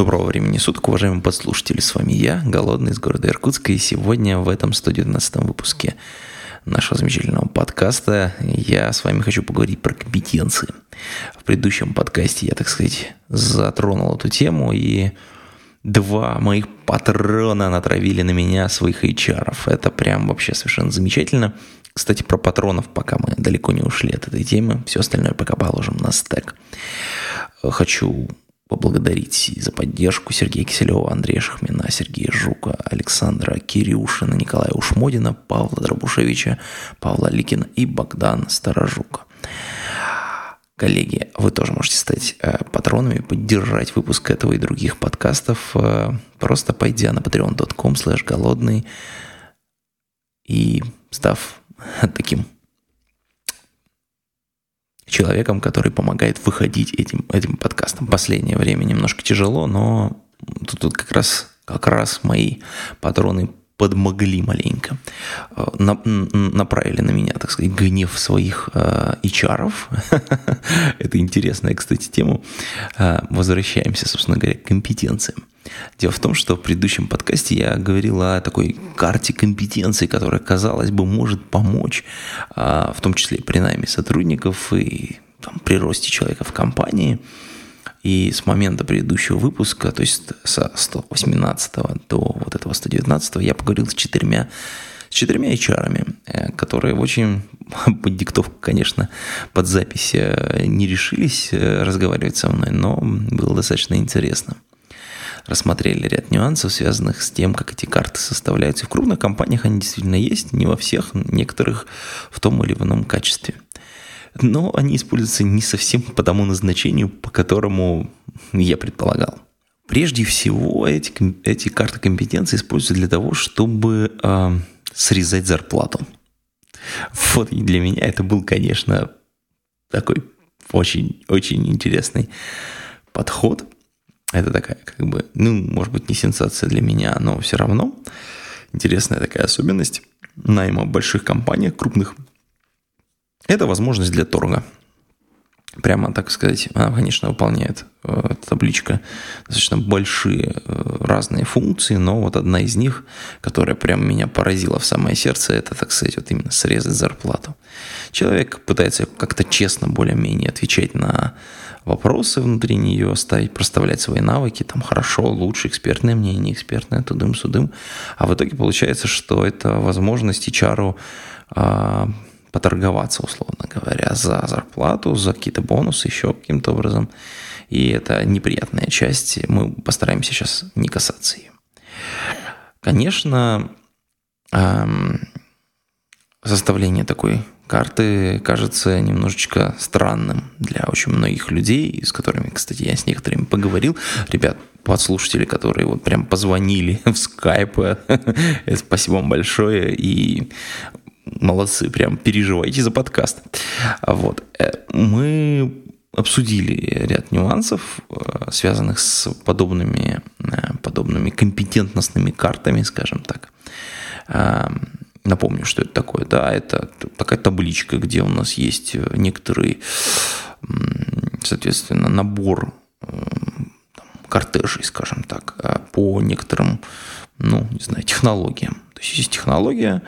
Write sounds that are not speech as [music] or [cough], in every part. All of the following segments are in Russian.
Доброго времени суток, уважаемые подслушатели. С вами я, Голодный из города Иркутска. И сегодня в этом 119 выпуске нашего замечательного подкаста я с вами хочу поговорить про компетенции. В предыдущем подкасте я, так сказать, затронул эту тему, и два моих патрона натравили на меня своих HR. Это прям вообще совершенно замечательно. Кстати, про патронов, пока мы далеко не ушли от этой темы, все остальное пока положим на стек. Хочу поблагодарить за поддержку Сергея Киселева, Андрея Шахмина, Сергея Жука, Александра Кирюшина, Николая Ушмодина, Павла Дробушевича, Павла Ликина и Богдана Старожука. Коллеги, вы тоже можете стать э, патронами, поддержать выпуск этого и других подкастов, э, просто пойдя на patreon.com slash голодный и став [laughs] таким человеком, который помогает выходить этим, этим подкастом. Последнее время немножко тяжело, но тут, тут как раз как раз мои патроны подмогли маленько, э, на, направили на меня, так сказать, гнев своих э, HR. [laughs] Это интересная, кстати, тема. Э, возвращаемся, собственно говоря, к компетенциям. Дело в том, что в предыдущем подкасте я говорил о такой карте компетенций, которая, казалось бы, может помочь, в том числе при найме сотрудников и там, при росте человека в компании – и с момента предыдущего выпуска, то есть со 118 до 119, я поговорил с четырьмя с четырьмя HR, э, которые очень [laughs] под диктовку, конечно, под запись э, не решились э, разговаривать со мной, но было достаточно интересно. Рассмотрели ряд нюансов, связанных с тем, как эти карты составляются. В крупных компаниях они действительно есть, не во всех, некоторых в том или ином качестве – но они используются не совсем по тому назначению, по которому я предполагал. Прежде всего, эти, эти карты компетенции используются для того, чтобы э, срезать зарплату. Вот и для меня это был, конечно, такой очень-очень интересный подход. Это такая, как бы, ну, может быть, не сенсация для меня, но все равно интересная такая особенность найма больших компаниях, крупных это возможность для торга. Прямо, так сказать, она, конечно, выполняет э, табличка достаточно большие э, разные функции, но вот одна из них, которая прям меня поразила в самое сердце, это, так сказать, вот именно срезать зарплату. Человек пытается как-то честно более-менее отвечать на вопросы внутри нее, ставить, проставлять свои навыки, там хорошо, лучше, экспертное мнение, экспертное, тудым-судым. А в итоге получается, что это возможность HR поторговаться, условно говоря, за зарплату, за какие-то бонусы, еще каким-то образом. И это неприятная часть. Мы постараемся сейчас не касаться ее. Конечно, составление такой карты кажется немножечко странным для очень многих людей, с которыми, кстати, я с некоторыми поговорил. Ребят, подслушатели, которые вот прям позвонили [laughs] в скайп, [laughs] спасибо вам большое. И молодцы, прям переживайте за подкаст. Вот. Э, мы обсудили ряд нюансов, э, связанных с подобными, э, подобными компетентностными картами, скажем так. Напомню, что это такое. Да, это такая табличка, где у нас есть некоторый, соответственно, набор кортежей, скажем так, по некоторым, ну, не знаю, технологиям. То есть есть технология,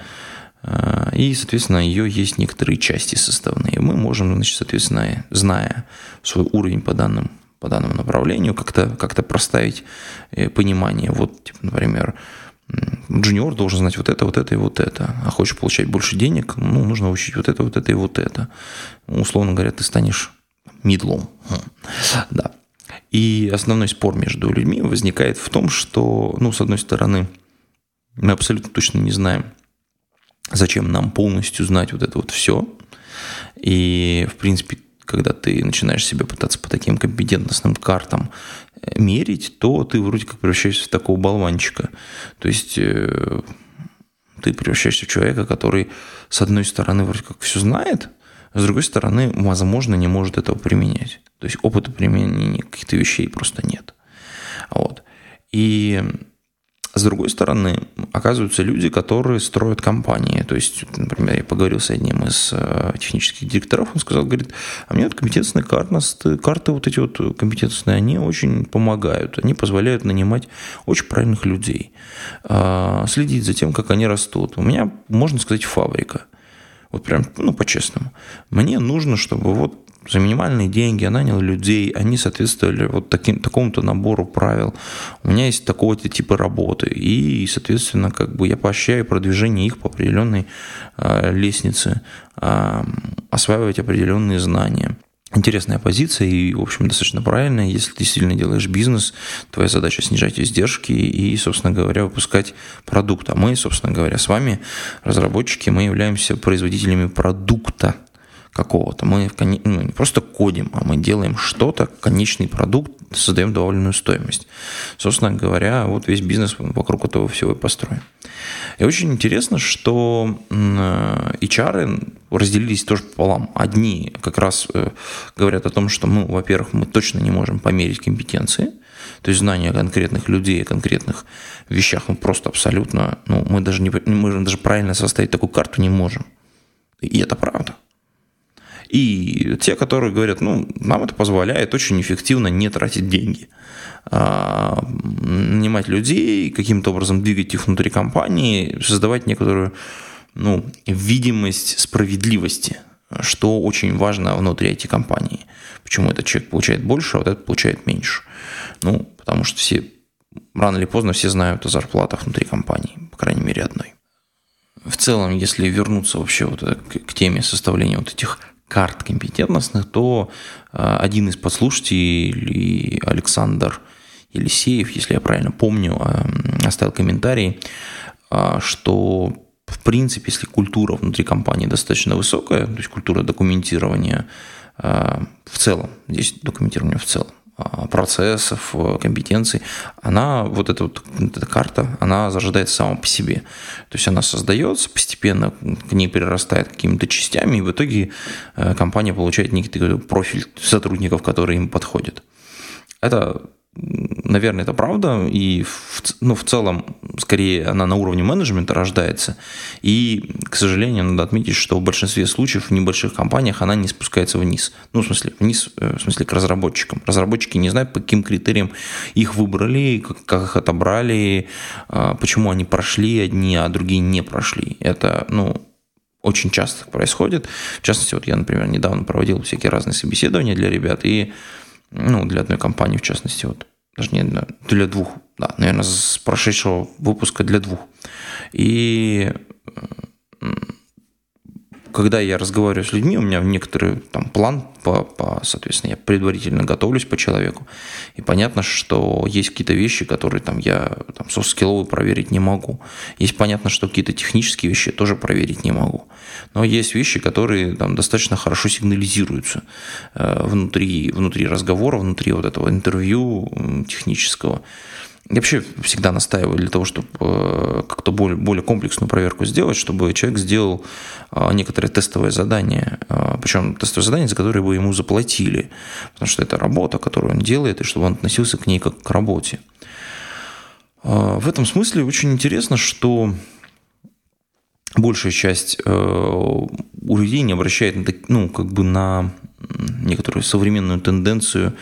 и, соответственно, ее есть некоторые части составные. Мы можем, значит, соответственно, зная свой уровень по данным по данному направлению, как-то как проставить э, понимание. Вот, типа, например, джуниор должен знать вот это, вот это и вот это. А хочешь получать больше денег, ну, нужно учить вот это, вот это и вот это. Условно говоря, ты станешь мидлом. Да. И основной спор между людьми возникает в том, что, ну, с одной стороны, мы абсолютно точно не знаем, Зачем нам полностью знать вот это вот все? И, в принципе, когда ты начинаешь себя пытаться по таким компетентностным картам э, мерить, то ты вроде как превращаешься в такого болванчика. То есть э, ты превращаешься в человека, который, с одной стороны, вроде как все знает, а с другой стороны, возможно, не может этого применять. То есть опыта применения каких-то вещей просто нет. Вот. И с другой стороны, оказываются люди, которые строят компании. То есть, например, я поговорил с одним из э, технических директоров, он сказал, говорит, а мне вот компетентные карты, карты вот эти вот компетентные, они очень помогают, они позволяют нанимать очень правильных людей, а, следить за тем, как они растут. У меня, можно сказать, фабрика. Вот прям, ну, по-честному. Мне нужно, чтобы вот за минимальные деньги, я нанял людей, они соответствовали вот таким, такому-то набору правил. У меня есть такого-то типа работы, и, соответственно, как бы я поощряю продвижение их по определенной э, лестнице, э, осваивать определенные знания. Интересная позиция и, в общем, достаточно правильная. Если ты сильно делаешь бизнес, твоя задача снижать издержки и, собственно говоря, выпускать продукт. А мы, собственно говоря, с вами, разработчики, мы являемся производителями продукта – какого-то. Мы ну, не просто кодим, а мы делаем что-то, конечный продукт, создаем добавленную стоимость. Собственно говоря, вот весь бизнес вокруг этого всего и построен. И очень интересно, что HR разделились тоже пополам. Одни как раз э, говорят о том, что мы, во-первых, мы точно не можем померить компетенции, то есть знания конкретных людей, о конкретных вещах, мы просто абсолютно, ну, мы даже, не, мы даже правильно составить такую карту не можем. И это правда. И те, которые говорят, ну, нам это позволяет очень эффективно не тратить деньги. А, нанимать людей, каким-то образом двигать их внутри компании, создавать некоторую ну, видимость справедливости, что очень важно внутри этой компании. Почему этот человек получает больше, а вот этот получает меньше. Ну, потому что все рано или поздно все знают о зарплатах внутри компании, по крайней мере, одной. В целом, если вернуться вообще вот к теме составления вот этих карт компетентностных, то э, один из подслушателей, Александр Елисеев, если я правильно помню, э, оставил комментарий, э, что в принципе, если культура внутри компании достаточно высокая, то есть культура документирования в целом, здесь документирование в целом, процессов, э, компетенций, она, вот эта вот эта карта, она зажидается сама по себе. То есть она создается, постепенно к ней перерастает какими-то частями, и в итоге э, компания получает некий профиль сотрудников, которые им подходят. Это наверное, это правда, и в, ну, в целом, скорее, она на уровне менеджмента рождается, и, к сожалению, надо отметить, что в большинстве случаев в небольших компаниях она не спускается вниз, ну, в смысле, вниз, э, в смысле, к разработчикам. Разработчики не знают, по каким критериям их выбрали, как, как их отобрали, а, почему они прошли одни, а другие не прошли. Это, ну, очень часто происходит. В частности, вот я, например, недавно проводил всякие разные собеседования для ребят, и ну, для одной компании, в частности, вот, даже не для двух, да, наверное, с прошедшего выпуска для двух. И когда я разговариваю с людьми, у меня некоторый там план, по, по, соответственно, я предварительно готовлюсь по человеку. И понятно, что есть какие-то вещи, которые там я там, софт-скилловые проверить не могу. Есть понятно, что какие-то технические вещи я тоже проверить не могу. Но есть вещи, которые там достаточно хорошо сигнализируются э, внутри, внутри разговора, внутри вот этого интервью технического. Я вообще всегда настаиваю для того, чтобы э, как-то более, более комплексную проверку сделать, чтобы человек сделал э, некоторые тестовые задания, э, причем тестовые задания, за которые бы ему заплатили, потому что это работа, которую он делает, и чтобы он относился к ней как к работе. В этом смысле очень интересно, что большая часть у людей не обращает ну, как бы на некоторую современную тенденцию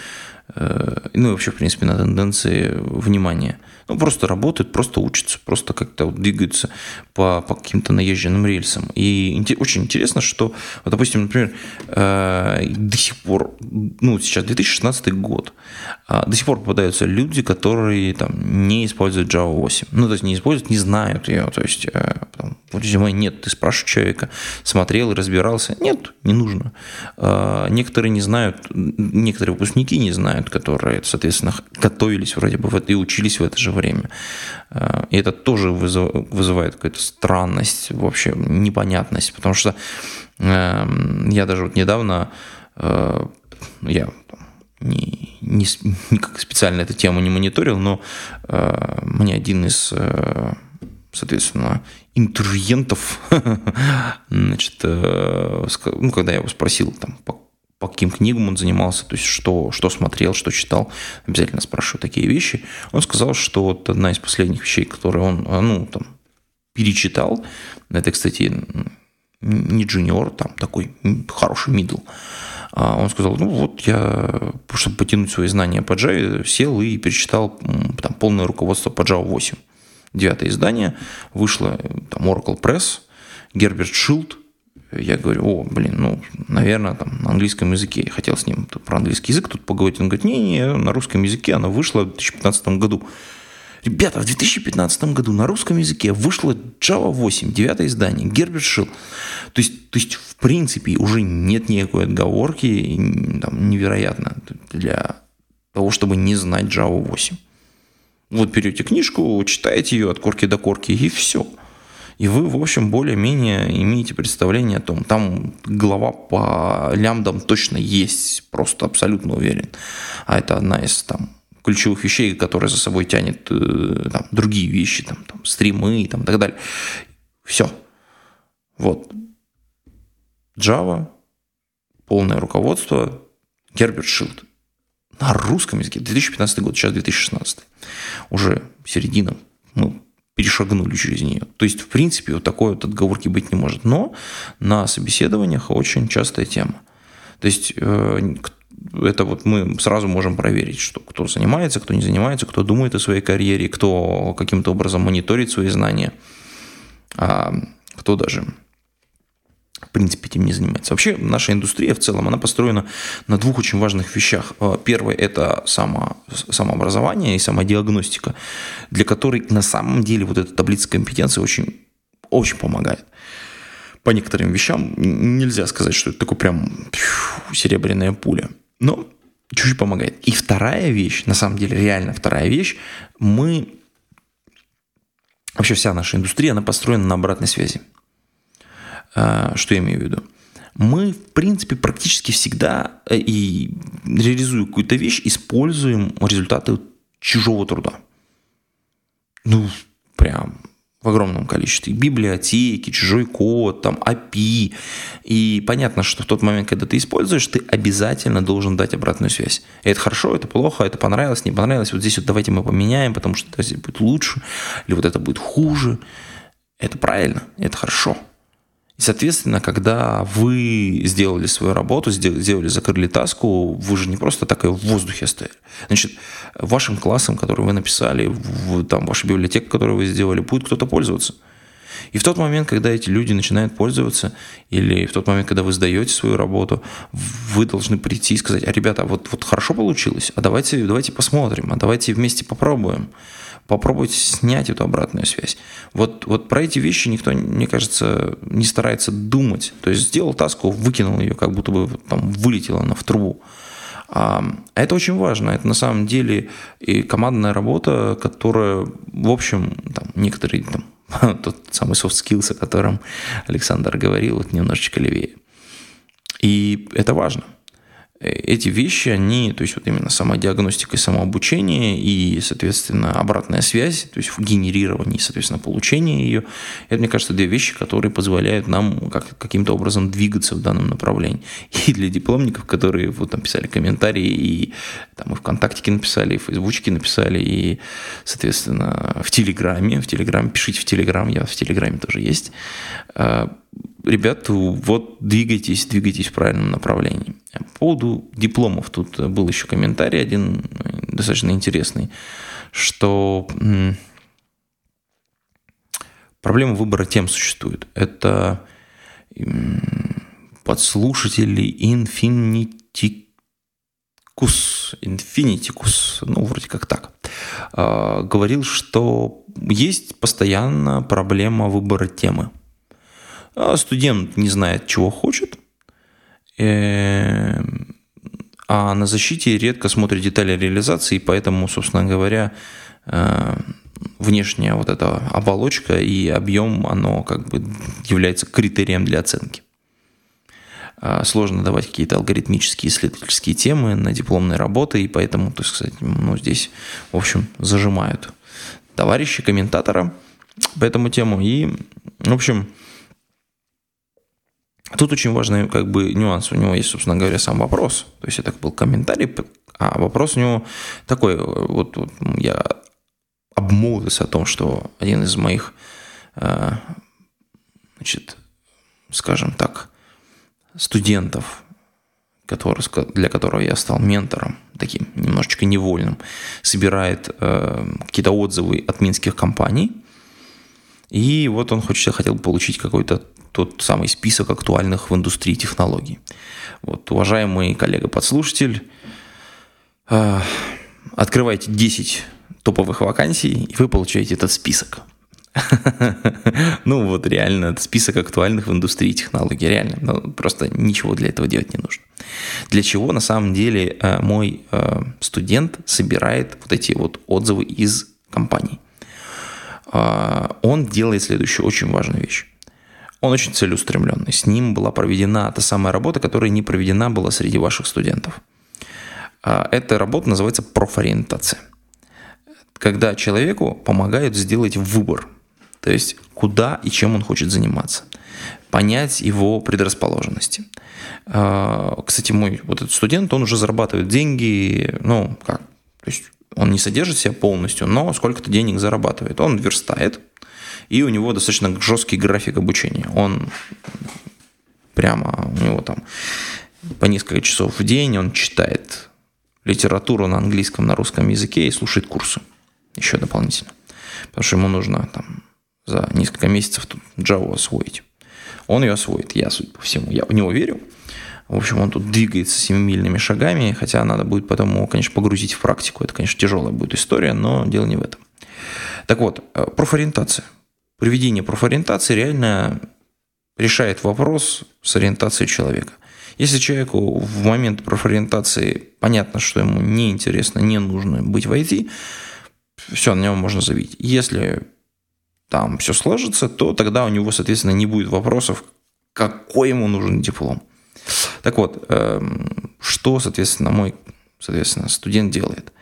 ну и вообще, в принципе, на тенденции внимания. Ну, просто работают, просто учатся, просто как-то вот двигаются по, по каким-то наезженным рельсам. И очень интересно, что, вот, допустим, например, э, до сих пор, ну, сейчас 2016 год, э, до сих пор попадаются люди, которые там не используют Java 8. Ну, то есть не используют, не знают ее. То есть, э, там, резюме нет, ты спрашиваешь человека, смотрел и разбирался. Нет, не нужно. Э, некоторые не знают, некоторые выпускники не знают, которые, соответственно, готовились вроде бы в это и учились в это же. Э, и это тоже вызывает какую-то странность, вообще непонятность, потому что эм, я даже вот недавно, э, я не, не, никак специально эту тему не мониторил, но э, мне один из соответственно, интервентов, [laughs] значит, ну, когда я его спросил, там, по, по каким книгам он занимался, то есть что, что смотрел, что читал, обязательно спрашиваю такие вещи. Он сказал, что вот одна из последних вещей, которые он, э, ну, там, перечитал, это, кстати, не джуниор, там такой хороший мидл, а он сказал, ну вот я, чтобы потянуть свои знания по Java, сел и перечитал там, полное руководство по Java 8 девятое издание, вышло там Oracle Press, Герберт Шилд, я говорю, о, блин, ну, наверное, там на английском языке. Я хотел с ним про английский язык тут поговорить. Он говорит, не-не, на русском языке она вышла в 2015 году. Ребята, в 2015 году на русском языке вышло Java 8, девятое издание, Герберт Шилл. То есть, то есть, в принципе, уже нет никакой отговорки, там, невероятно, для того, чтобы не знать Java 8. Вот берете книжку, читаете ее от корки до корки, и все. И вы, в общем, более-менее имеете представление о том, там глава по лямдам точно есть, просто абсолютно уверен. А это одна из там ключевых вещей, которая за собой тянет э, там, другие вещи, там, там, стримы и там, так далее. Все. Вот. Java, полное руководство, Герберт Шилд на русском языке. 2015 год, сейчас 2016. Уже середина, мы перешагнули через нее. То есть, в принципе, вот такой вот отговорки быть не может. Но на собеседованиях очень частая тема. То есть, э, это вот мы сразу можем проверить, что кто занимается, кто не занимается, кто думает о своей карьере, кто каким-то образом мониторит свои знания, а кто даже в принципе, этим не занимается. Вообще, наша индустрия в целом, она построена на двух очень важных вещах. А, первое – это само, самообразование и самодиагностика, для которой на самом деле вот эта таблица компетенции очень, очень помогает. По некоторым вещам нельзя сказать, что это такой прям серебряная пуля. Но чуть-чуть помогает. И вторая вещь, на самом деле реально вторая вещь, мы вообще вся наша индустрия, она построена на обратной связи. А, что я имею в виду? Мы, в принципе, практически всегда э, и реализуя какую-то вещь, используем результаты чужого труда. Ну, прям в огромном количестве. Библиотеки, чужой код, там, API. И понятно, что в тот момент, когда ты используешь, ты обязательно должен дать обратную связь. И это хорошо, это плохо, это понравилось, не понравилось. Вот здесь вот давайте мы поменяем, потому что это будет лучше, или вот это будет хуже. Это правильно, это хорошо. И, соответственно, когда вы сделали свою работу, сделали, закрыли таску, вы же не просто так и в воздухе стояли. Значит, вашим классом, который вы написали, в, там, ваша библиотека, которую вы сделали, будет кто-то пользоваться. И в тот момент, когда эти люди начинают пользоваться, или в тот момент, когда вы сдаете свою работу, вы должны прийти и сказать, а, ребята, вот, вот хорошо получилось, а давайте, давайте посмотрим, а давайте вместе попробуем попробуйте снять эту обратную связь. Вот, вот про эти вещи никто, мне кажется, не старается думать. То есть сделал таску, выкинул ее, как будто бы там вылетела она в трубу. А это очень важно. Это на самом деле и командная работа, которая, в общем, там, некоторые там, [laughs] тот самый soft skills, о котором Александр говорил, вот немножечко левее. И это важно эти вещи, они, то есть вот именно самодиагностика и самообучение и, соответственно, обратная связь, то есть в генерировании, соответственно, получение ее, это, мне кажется, две вещи, которые позволяют нам как, каким-то образом двигаться в данном направлении. [laughs] И для дипломников, которые вот там писали комментарии, и там и ВКонтактике написали, и в Фейсбучке написали, и, соответственно, в Телеграме, в Телеграме, пишите в Телеграм, я в Телеграме тоже есть, а, ребят, вот двигайтесь, двигайтесь в правильном направлении. По поводу дипломов, тут был еще комментарий один достаточно интересный, что проблема выбора тем существует. Это подслушатели Infinity Кус, Инфинитикус, ну, вроде как так, а, говорил, что есть постоянно проблема выбора темы. А студент не знает, чего хочет, э, а на защите редко смотрит детали реализации, поэтому, собственно говоря, э, внешняя вот эта оболочка и объем, оно как бы является критерием для оценки. А сложно давать какие-то алгоритмические исследовательские темы на дипломные работы, и поэтому, так сказать, ну, здесь, в общем, зажимают товарищи комментатора – по этому тему. И, в общем, тут очень важный как бы нюанс. У него есть, собственно говоря, сам вопрос. То есть это был комментарий, а вопрос у него такой. Вот, вот я обмолвился о том, что один из моих, э, значит, скажем так, студентов, который, для которого я стал ментором, таким немножечко невольным, собирает э, какие-то отзывы от минских компаний. И вот он хочет, хотел получить какой-то тот самый список актуальных в индустрии технологий. Вот, уважаемый коллега-подслушатель, э, открывайте 10 топовых вакансий, и вы получаете этот список. [laughs] Ну вот реально список актуальных в индустрии технологий, реально. Ну, просто ничего для этого делать не нужно. Для чего на самом деле э, мой э, студент собирает вот эти вот отзывы из компаний? Он делает следующую очень важную вещь. Он очень целеустремленный. С ним была проведена та самая работа, которая не проведена была среди ваших студентов. Эта работа называется профориентация. Когда человеку помогают сделать выбор – то есть куда и чем он хочет заниматься. Понять его предрасположенности. А, кстати, мой вот этот студент, он уже зарабатывает деньги, ну, как, то есть он не содержит себя полностью, но сколько-то денег зарабатывает. Он верстает, и у него достаточно жесткий график обучения. Он прямо, у него там по несколько часов в день он читает литературу на английском, на русском языке и слушает курсы еще дополнительно. Потому что ему нужно там за несколько месяцев тут Java освоить. Он ее освоит, я, судя по всему, я в него верю. В общем, он тут двигается семимильными шагами, хотя надо будет потом его, конечно, погрузить в практику. Это, конечно, тяжелая будет история, но дело не в этом. Так вот, э, профориентация. Проведение профориентации реально решает вопрос с ориентацией человека. Если человеку в момент профориентации понятно, что ему не интересно, не нужно быть в IT, все, на него можно забить. Если там все сложится, то тогда у него, соответственно, не будет вопросов, какой ему нужен диплом. Так вот, эм, что, соответственно, мой соответственно, студент делает?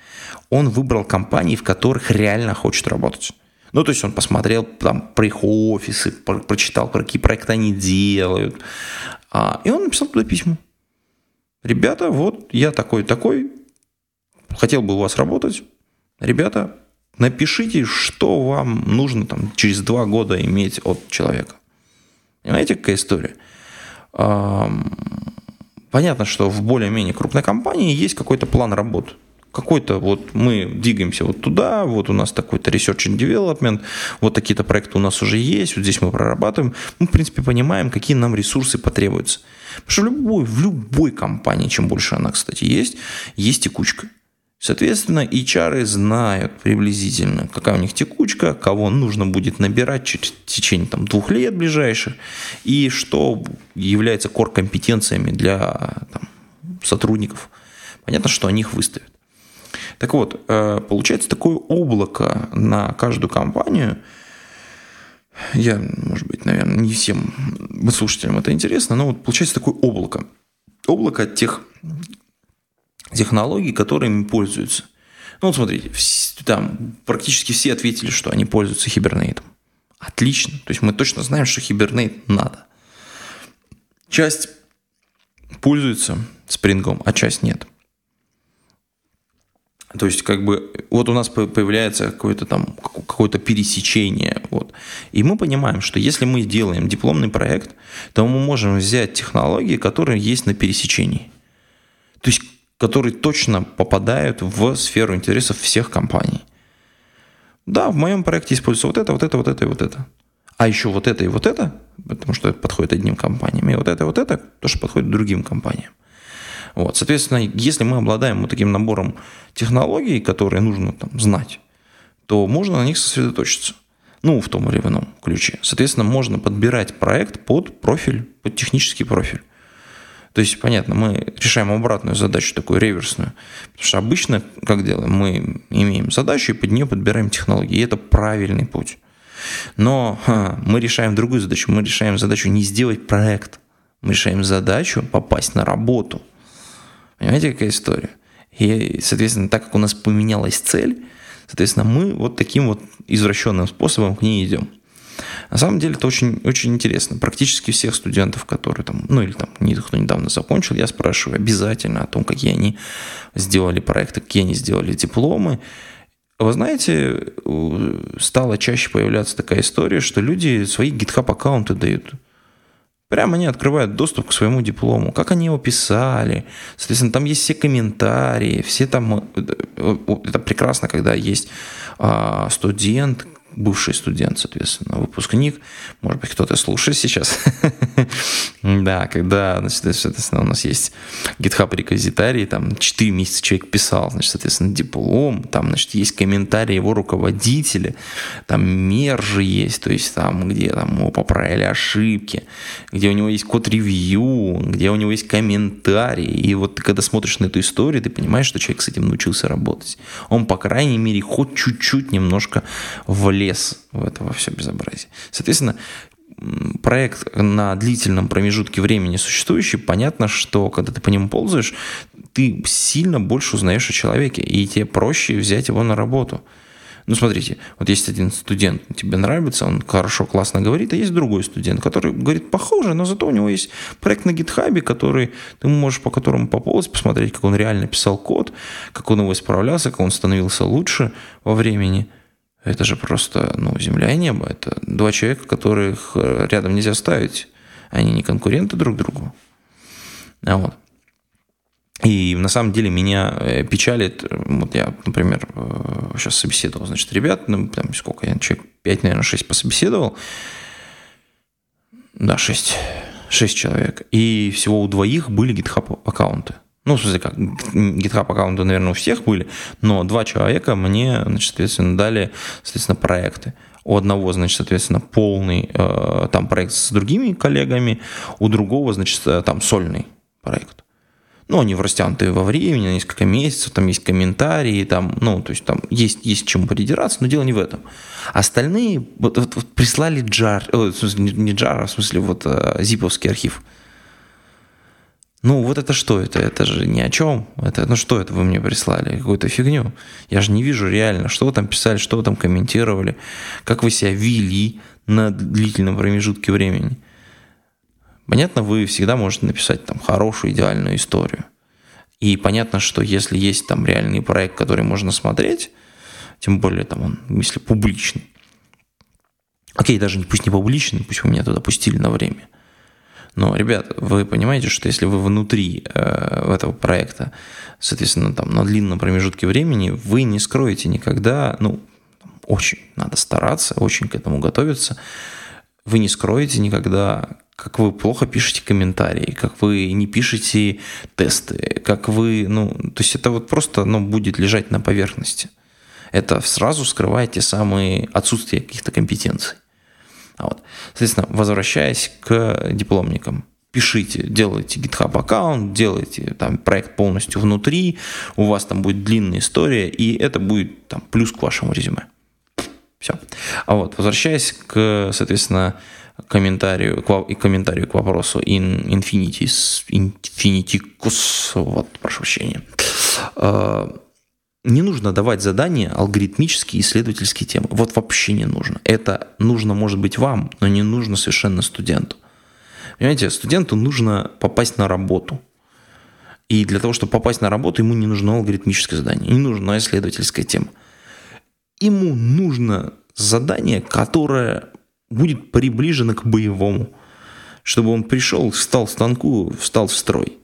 Он выбрал компании, в которых реально хочет работать. Ну, то есть он посмотрел там про их офисы, про, прочитал, про какие проекты они делают. А, и он написал туда письмо. Ребята, вот я такой-такой, хотел бы у вас работать. Ребята, Напишите, что вам нужно там, через два года иметь от человека. Понимаете, какая история? Понятно, что в более-менее крупной компании есть какой-то план работы. Какой-то вот мы двигаемся вот туда, вот у нас такой-то research and development, вот такие-то проекты у нас уже есть, вот здесь мы прорабатываем. Мы, в принципе, понимаем, какие нам ресурсы потребуются. Потому что в любой, в любой компании, чем больше она, кстати, есть, есть текучка. Соответственно, HR знают приблизительно, какая у них текучка, кого нужно будет набирать через течение там, двух лет ближайших, и что является core-компетенциями для там, сотрудников. Понятно, что они их выставят. Так вот, э, получается такое облако на каждую компанию. Я, может быть, наверное, не всем слушателям это интересно, но вот получается такое облако. Облако тех технологий, которыми пользуются. Ну вот смотрите, там практически все ответили, что они пользуются хибернейтом. Отлично. То есть мы точно знаем, что хибернейт надо. Часть пользуется спрингом, а часть нет. То есть, как бы, вот у нас появляется какое-то там, какое-то пересечение. Вот. И мы понимаем, что если мы делаем дипломный проект, то мы можем взять технологии, которые есть на пересечении. То есть, которые точно попадают в сферу интересов всех компаний. Да, в моем проекте используется вот это, вот это, вот это и вот это. А еще вот это и вот это, потому что это подходит одним компаниям, и вот это и вот это тоже подходит другим компаниям. Вот, соответственно, если мы обладаем вот таким набором технологий, которые нужно там знать, то можно на них сосредоточиться. Ну, в том или ином ключе. Соответственно, можно подбирать проект под профиль, под технический профиль. То есть, понятно, мы решаем обратную задачу, такую реверсную. Потому что обычно, как делаем, мы имеем задачу и под нее подбираем технологии. И это правильный путь. Но ха, мы решаем другую задачу. Мы решаем задачу не сделать проект. Мы решаем задачу попасть на работу. Понимаете, какая история? И, соответственно, так как у нас поменялась цель, соответственно, мы вот таким вот извращенным способом к ней идем. На самом деле это очень, очень интересно. Практически всех студентов, которые там, ну или там, кто недавно закончил, я спрашиваю обязательно о том, какие они сделали проекты, какие они сделали дипломы. Вы знаете, стала чаще появляться такая история, что люди свои GitHub аккаунты дают. Прямо они открывают доступ к своему диплому, как они его писали. Соответственно, там есть все комментарии, все там... Э, это прекрасно, когда есть а, студент, бывший студент, соответственно, выпускник, может быть, кто-то слушает сейчас. [laughs] да, когда, значит, соответственно, у нас есть GitHub реквизитарий, там 4 месяца человек писал, значит, соответственно, диплом, там, значит, есть комментарии его руководителя, там мержи есть, то есть там, где там его поправили ошибки, где у него есть код-ревью, где у него есть комментарии, и вот ты когда смотришь на эту историю, ты понимаешь, что человек с этим научился работать. Он, по крайней мере, хоть чуть-чуть немножко влез влез в это во все безобразие. Соответственно, проект на длительном промежутке времени существующий, понятно, что когда ты по нему ползаешь, ты сильно больше узнаешь о человеке, и тебе проще взять его на работу. Ну, смотрите, вот есть один студент, тебе нравится, он хорошо, классно говорит, а есть другой студент, который говорит похоже, но зато у него есть проект на гитхабе, который ты можешь по которому поползать, посмотреть, как он реально писал код, как он его исправлялся, как он становился лучше во времени – это же просто, ну, земля и небо. Это два человека, которых э, рядом нельзя ставить. Они не конкуренты друг другу. А вот. И на самом деле меня э, печалит, вот я, например, сейчас э, собеседовал, значит, ребят, ну, там сколько я, человек 5, наверное, 6 пособеседовал. Да, 6. 6 человек. И всего у двоих были GitHub аккаунты. Ну, в смысле, как, GitHub аккаунты, наверное, у всех были, но два человека мне, значит, соответственно, дали, соответственно, проекты. У одного, значит, соответственно, полный э, там проект с другими коллегами, у другого, значит, э, там сольный проект. Ну, они в растянутые во времени, несколько месяцев, там есть комментарии, там, ну, то есть там есть, есть чему придираться, но дело не в этом. Остальные вот, вот, вот прислали джар, э, в смысле, не джар, а в смысле вот э, зиповский архив. Ну, вот это что это? Это же ни о чем. Это, ну, что это вы мне прислали? Какую-то фигню. Я же не вижу реально, что вы там писали, что вы там комментировали, как вы себя вели на длительном промежутке времени. Понятно, вы всегда можете написать там хорошую, идеальную историю. И понятно, что если есть там реальный проект, который можно смотреть, тем более там он, если публичный, окей, даже пусть не публичный, пусть вы меня туда пустили на время – но, ребят, вы понимаете, что если вы внутри э, этого проекта, соответственно, там на длинном промежутке времени, вы не скроете никогда, ну, очень надо стараться, очень к этому готовиться, вы не скроете никогда, как вы плохо пишете комментарии, как вы не пишете тесты, как вы, ну, то есть это вот просто, ну, будет лежать на поверхности. Это сразу скрывает те самые отсутствия каких-то компетенций. А вот. Соответственно, возвращаясь к дипломникам, пишите, делайте GitHub аккаунт, делайте там проект полностью внутри, у вас там будет длинная история, и это будет там плюс к вашему резюме. Все. А вот, возвращаясь к, соответственно, комментарию, к, и комментарию к вопросу in infinitis, infiniticus, вот, прошу прощения. Не нужно давать задания алгоритмические исследовательские темы. Вот вообще не нужно. Это нужно, может быть, вам, но не нужно совершенно студенту. Понимаете, студенту нужно попасть на работу. И для того, чтобы попасть на работу, ему не нужно алгоритмическое задание, не нужна исследовательская тема. Ему нужно задание, которое будет приближено к боевому, чтобы он пришел, встал в станку, встал в строй.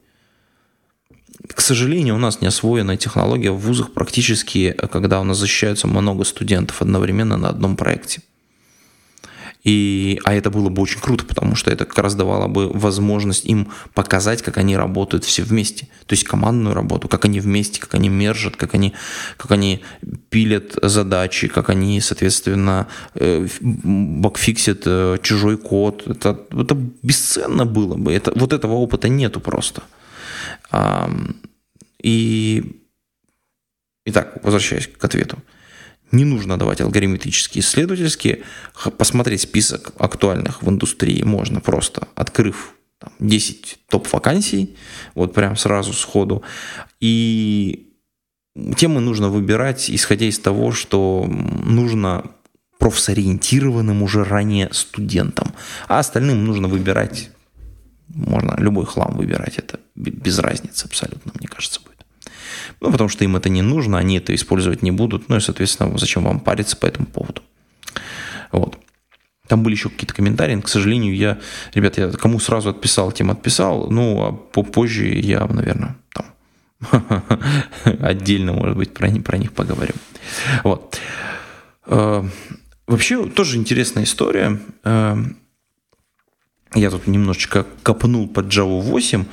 Сожалению, у нас не освоенная технология в вузах практически, когда у нас защищаются много студентов одновременно на одном проекте. И, а это было бы очень круто, потому что это как раз давало бы возможность им показать, как они работают все вместе. То есть командную работу, как они вместе, как они мержат, как они, как они пилят задачи, как они, соответственно, э, бакфиксят э, чужой код. Это, это бесценно было бы. Это, вот этого опыта нету просто. И, итак, возвращаясь к ответу. Не нужно давать алгоритмические исследовательские. Посмотреть список актуальных в индустрии можно просто, открыв там, 10 топ-вакансий, вот прям сразу сходу. И темы нужно выбирать, исходя из того, что нужно профсориентированным уже ранее студентам. А остальным нужно выбирать, можно любой хлам выбирать, это без разницы абсолютно, мне кажется, будет. Ну, потому что им это не нужно, они это использовать не будут, ну и, соответственно, зачем вам париться по этому поводу. Вот. Там были еще какие-то комментарии, к сожалению, я, ребят, я кому сразу отписал, тем отписал, ну, а попозже я, наверное, там [laughs] отдельно, может быть, про, про них поговорим. Вот. Э, вообще, тоже интересная история. Э, я тут немножечко копнул под Java 8.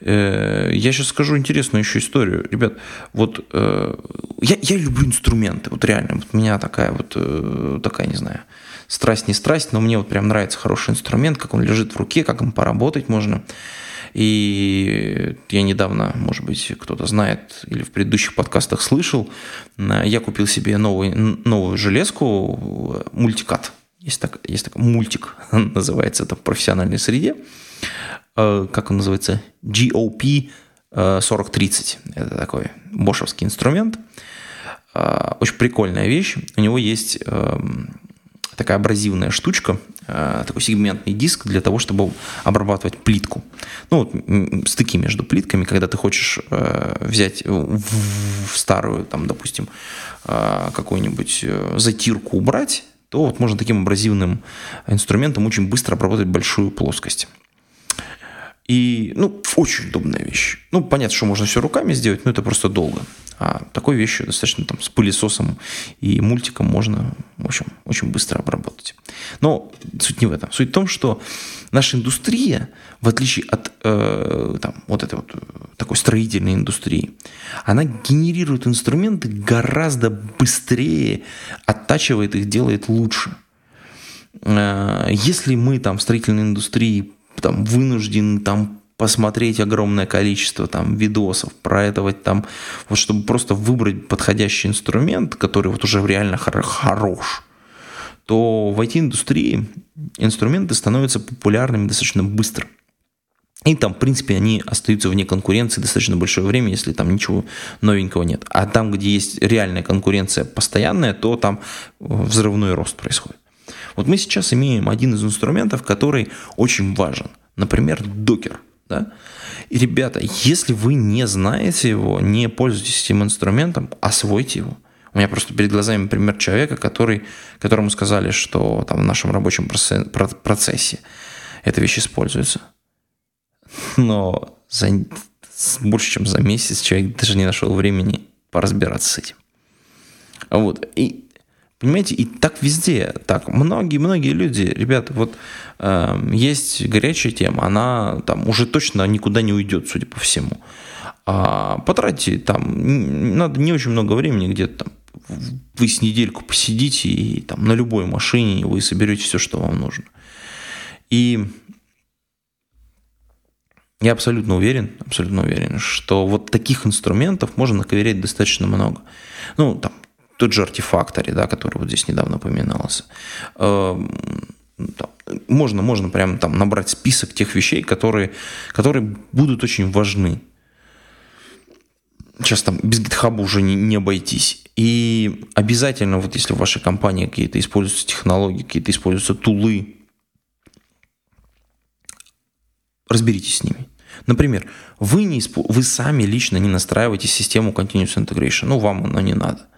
Э, я сейчас скажу интересную еще историю. Ребят, вот я, я люблю инструменты, вот реально. Вот у меня такая вот, такая, не знаю, страсть не страсть, но мне вот прям нравится хороший инструмент, как он лежит в руке, как им поработать можно. И я недавно, может быть, кто-то знает или в предыдущих подкастах слышал, я купил себе новый, новую железку, мультикат. Есть, так, есть такой мультик, [laughs] называется это в профессиональной среде. Э, как он называется? GOP 4030. Э, это такой бошевский инструмент. Э, очень прикольная вещь. У него есть эм, такая абразивная штучка, такой сегментный диск для того, чтобы обрабатывать плитку. Ну, вот стыки между плитками, когда ты хочешь взять в старую, там, допустим, какую-нибудь затирку убрать, то вот можно таким абразивным инструментом очень быстро обработать большую плоскость. И, ну, очень удобная вещь. Ну, понятно, что можно все руками сделать, но это просто долго. А такой вещью достаточно там с пылесосом и мультиком можно, в общем, очень быстро обработать. Но суть не в этом. Суть в том, что наша индустрия, в отличие от э, там, вот этой вот такой строительной индустрии, она генерирует инструменты гораздо быстрее, оттачивает их, делает лучше. Э, если мы там в строительной индустрии там вынуждены там посмотреть огромное количество там видосов про это вот там, вот чтобы просто выбрать подходящий инструмент, который вот уже реально хорош, то в IT-индустрии инструменты становятся популярными достаточно быстро. И там, в принципе, они остаются вне конкуренции достаточно большое время, если там ничего новенького нет. А там, где есть реальная конкуренция постоянная, то там взрывной рост происходит. Вот мы сейчас имеем один из инструментов, который очень важен. Например, докер. Да? И, ребята, если вы не знаете его, не пользуетесь этим инструментом, освойте его. У меня просто перед глазами пример человека, который, которому сказали, что там в нашем рабочем процессе эта вещь используется. Но за, больше, чем за месяц человек даже не нашел времени поразбираться с этим. Вот. И Понимаете, и так везде. Так, многие-многие люди, ребята, вот э, есть горячая тема, она там уже точно никуда не уйдет, судя по всему. А потратьте там, надо не очень много времени, где-то там вы с недельку посидите и там на любой машине вы соберете все, что вам нужно. И я абсолютно уверен, абсолютно уверен, что вот таких инструментов можно наковырять достаточно много. Ну, там, тот же артефакторе, да, который вот здесь недавно упоминался. Эм, можно, можно прямо там набрать список тех вещей, которые, которые будут очень важны. Сейчас там без GitHub уже не, не обойтись. И обязательно, вот если в вашей компании какие-то используются технологии, какие-то используются тулы, разберитесь с ними. Например, вы, не, вы сами лично не настраиваете систему Continuous Integration, ну, вам оно не надо –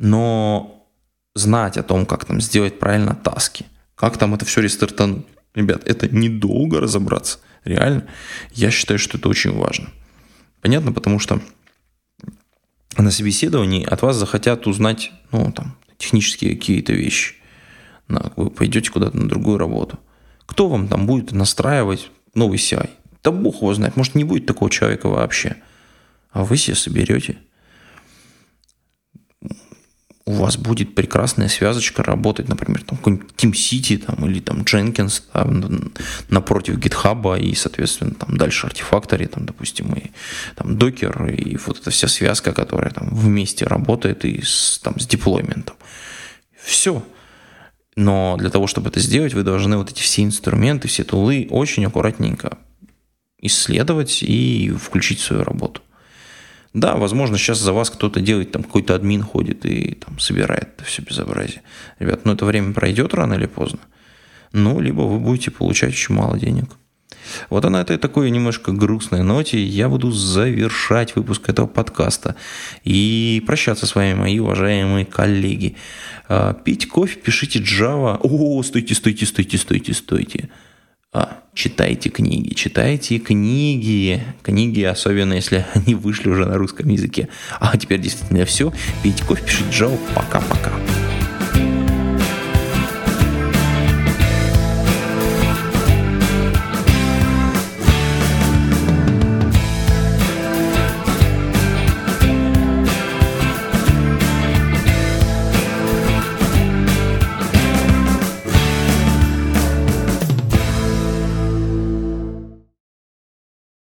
но знать о том, как там сделать правильно таски, как там это все рестартануть. Ребят, это недолго разобраться. Реально, я считаю, что это очень важно. Понятно, потому что на собеседовании от вас захотят узнать, ну, там, технические какие-то вещи. Вы пойдете куда-то на другую работу. Кто вам там будет настраивать новый CI? Да бог его знает, может не будет такого человека вообще. А вы себе соберете – у вас будет прекрасная связочка работать, например, там какой-нибудь TeamCity там, или там Jenkins там, напротив GitHub и, соответственно, там дальше Artifactory, там, допустим, и там Docker, и вот эта вся связка, которая там вместе работает и с, там, с деплойментом. Все. Но для того, чтобы это сделать, вы должны вот эти все инструменты, все тулы очень аккуратненько исследовать и включить в свою работу. Да, возможно, сейчас за вас кто-то делает, там какой-то админ ходит и там собирает все безобразие. Ребят, ну это время пройдет рано или поздно. Ну, либо вы будете получать очень мало денег. Вот на этой такой немножко грустной ноте я буду завершать выпуск этого подкаста и прощаться с вами, мои уважаемые коллеги. А, пить кофе, пишите Java. О, стойте, стойте, стойте, стойте, стойте. А, читайте книги, читайте книги. Книги, особенно если [laughs] они вышли уже на русском языке. А теперь действительно все. Пейте кофе, пишите Java. Пока-пока.